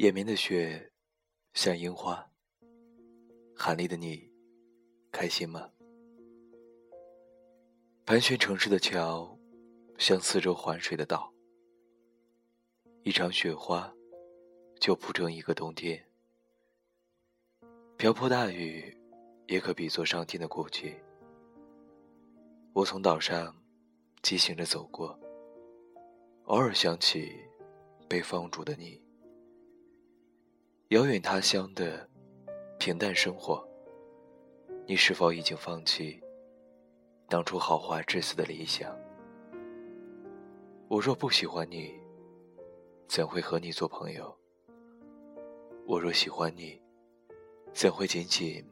眼绵的雪，像樱花。寒丽的你，开心吗？盘旋城市的桥，像四周环水的岛。一场雪花，就铺成一个冬天。瓢泼大雨，也可比作上天的过去。我从岛上疾行着走过，偶尔想起被放逐的你。遥远他乡的平淡生活，你是否已经放弃当初豪华至死的理想？我若不喜欢你，怎会和你做朋友？我若喜欢你，怎会仅仅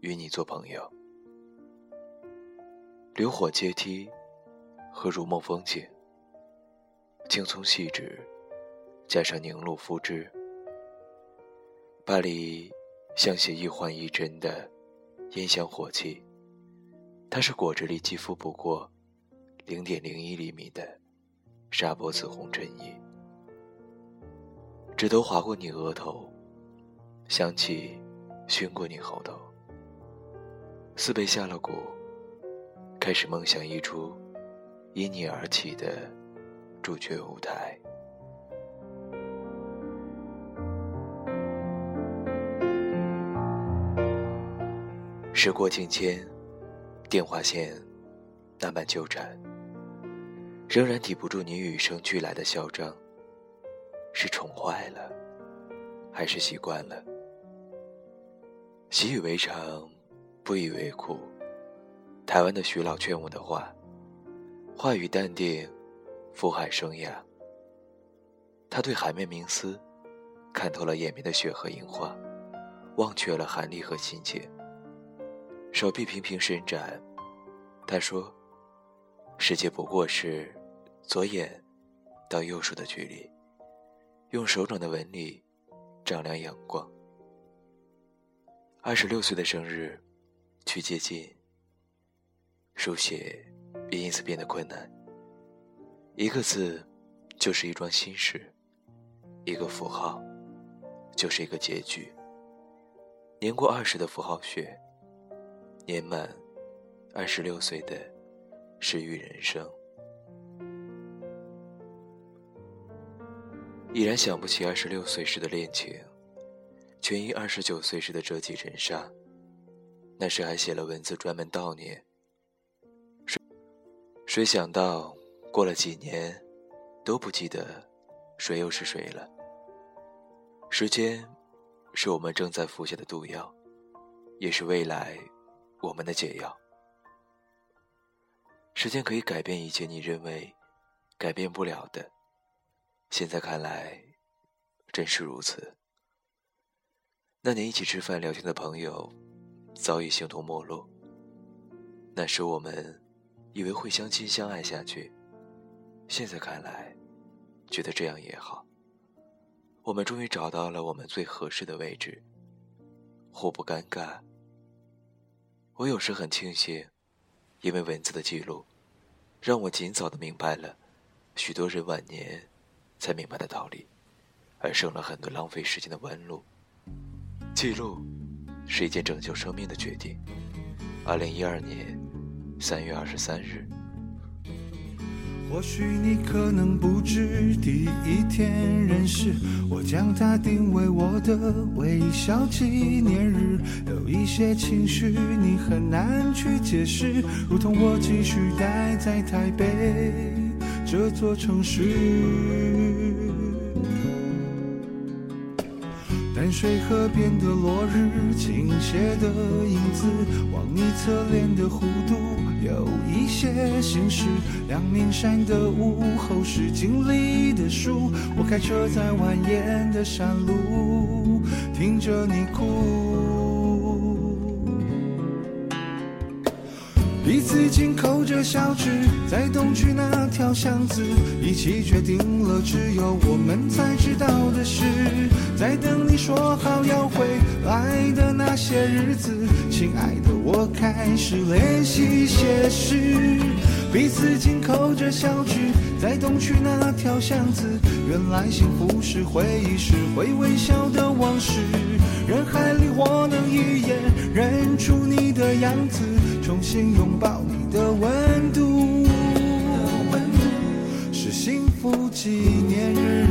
与你做朋友？流火阶梯和如梦风景，青葱细致，加上凝露肤质。巴黎像写一环一针的烟香火气，它是果汁里肌肤不过零点零一厘米的沙波紫红衬衣，指头划过你额头，香气熏过你喉头，似被下了蛊，开始梦想一出因你而起的主角舞台。时过境迁，电话线那般纠缠，仍然抵不住你与生俱来的嚣张。是宠坏了，还是习惯了？习以为常，不以为苦。台湾的徐老劝我的话，话语淡定，福海生涯。他对海面冥思，看透了眼边的雪和樱花，忘却了寒力和心切。手臂频频伸展，他说：“世界不过是左眼到右手的距离，用手掌的纹理丈量阳光。”二十六岁的生日，去接近。书写也因此变得困难。一个字，就是一桩心事；一个符号，就是一个结局。年过二十的符号学。年满二十六岁的失语人生，依然想不起二十六岁时的恋情，全因二十九岁时的折戟沉沙。那时还写了文字专门悼念。谁谁想到过了几年，都不记得谁又是谁了。时间，是我们正在服下的毒药，也是未来。我们的解药。时间可以改变一切，你认为改变不了的，现在看来，真是如此。那年一起吃饭聊天的朋友，早已形同陌路。那时我们以为会相亲相爱下去，现在看来，觉得这样也好。我们终于找到了我们最合适的位置，互不尴尬。我有时很庆幸，因为文字的记录，让我尽早的明白了许多人晚年才明白的道理，而省了很多浪费时间的弯路。记录是一件拯救生命的决定。二零一二年三月二十三日。或许你可能不知，第一天认识我，将它定为我的微笑纪念日。有一些情绪你很难去解释，如同我继续待在台北这座城市。淡水河边的落日，斜的影子，望你侧脸的弧度，有一些心事。两面山的午后是经历的树，我开车在蜿蜒的山路，听着你哭。彼此紧扣着小指，在东区那条巷子，一起决定了只有我们才知道的事。在等你说好要回来的那些日子，亲爱的，我开始练习写诗。彼此紧扣着小指，在东区那条巷子。原来幸福是回忆，是会微笑的往事。人海里，我能一眼认出你的样子，重新拥抱你的温度，是幸福纪念日。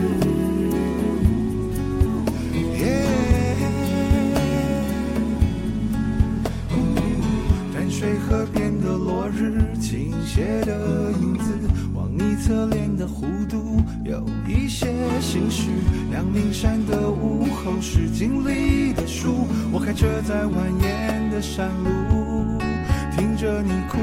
淡水河边的落日，倾斜的影子，望你侧脸的弧度有一些心绪。阳明山的午后是经历的树，我开车在蜿蜒的山路，着你哭。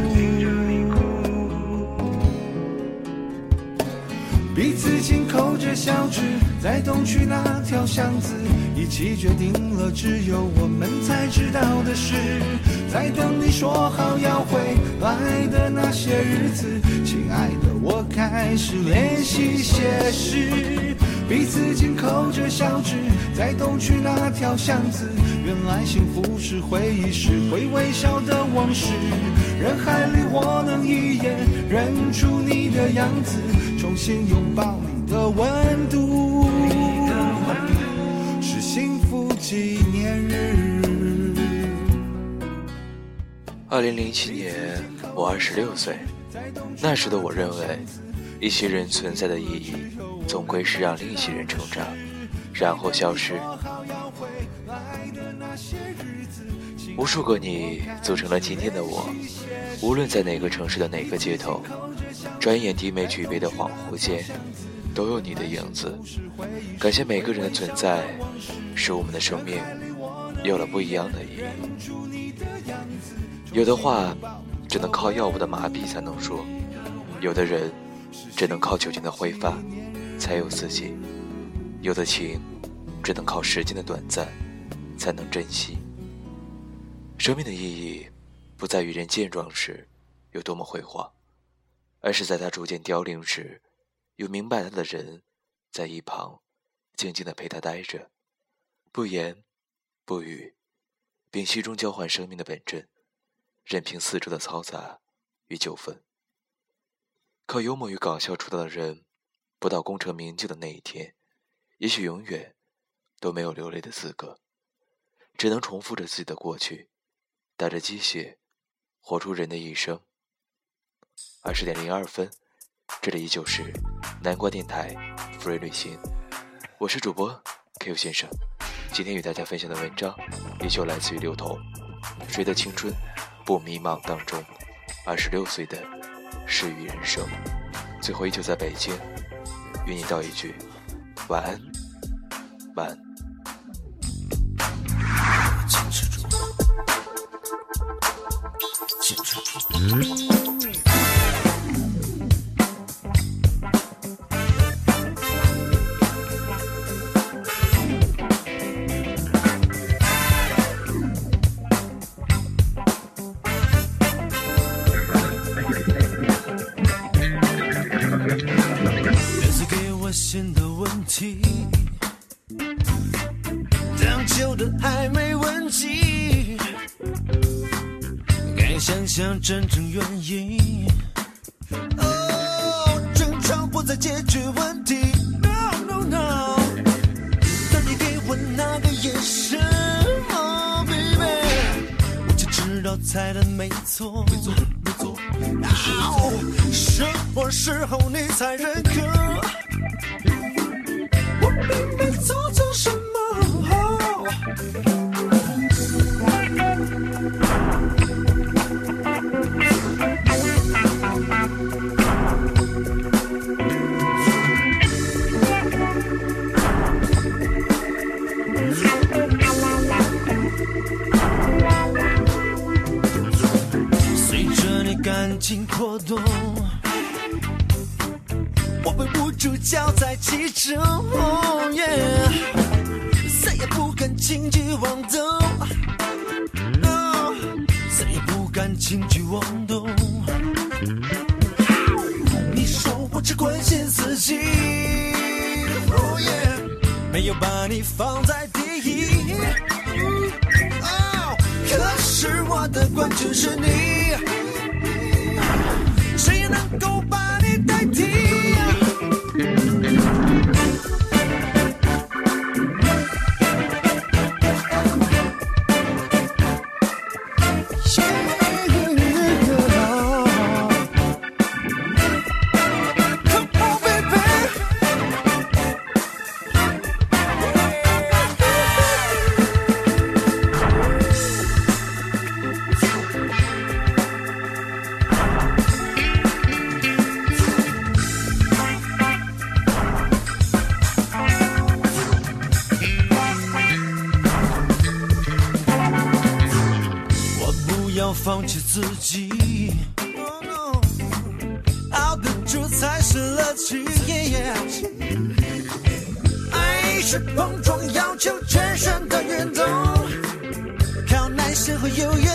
彼此紧扣着小指，在东区那条巷子，一起决定了只有我们才知道的事。在等你说好要回来的那些日子，亲爱的，我开始练习写诗。彼此紧扣着小指，在东区那条巷子，原来幸福是回忆，是会微笑的往事。人海里，我能一眼认出你的样子。重新拥抱你的温度，是幸福纪念日。二零零七年，我二十六岁，那时的我认为，一些人存在的意义，总归是让另一些人成长，然后消失。无数个你组成了今天的我，无论在哪个城市的哪个街头。转眼低眉举杯的恍惚间，都有你的影子。感谢每个人的存在，使我们的生命有了不一样的意义。有的话，只能靠药物的麻痹才能说；有的人，只能靠酒精的挥发才有自己；有的情，只能靠时间的短暂才能珍惜。生命的意义，不在于人健壮时有多么辉煌。而是在他逐渐凋零时，有明白他的人在一旁静静的陪他待着，不言不语，屏息中交换生命的本真，任凭四周的嘈杂与纠纷。靠幽默与搞笑出道的人，不到功成名就的那一天，也许永远都没有流泪的资格，只能重复着自己的过去，带着鸡血，活出人的一生。二十点零二分，这里依旧是南瓜电台福瑞旅行，我是主播 Q 先生。今天与大家分享的文章依旧来自于刘同，谁的青春不迷茫当中，二十六岁的失语人生。最后依旧在北京，与你道一句晚安，晚安。坚持住，坚持住。当想真正原因。哦，争吵不再解决问题。No No No，当你给我那个眼神，Oh baby，我就知道猜的没错。没错没错。什么时候你才认可？做错什么？在其中，再也不敢轻举妄动，再也不敢轻举妄动。你说我只关心自己，没有把你放在第一。可是我的冠军是你，谁。能够把你放弃自己，熬得住才是乐趣。爱是碰撞，要求全身的运动，靠耐心和优越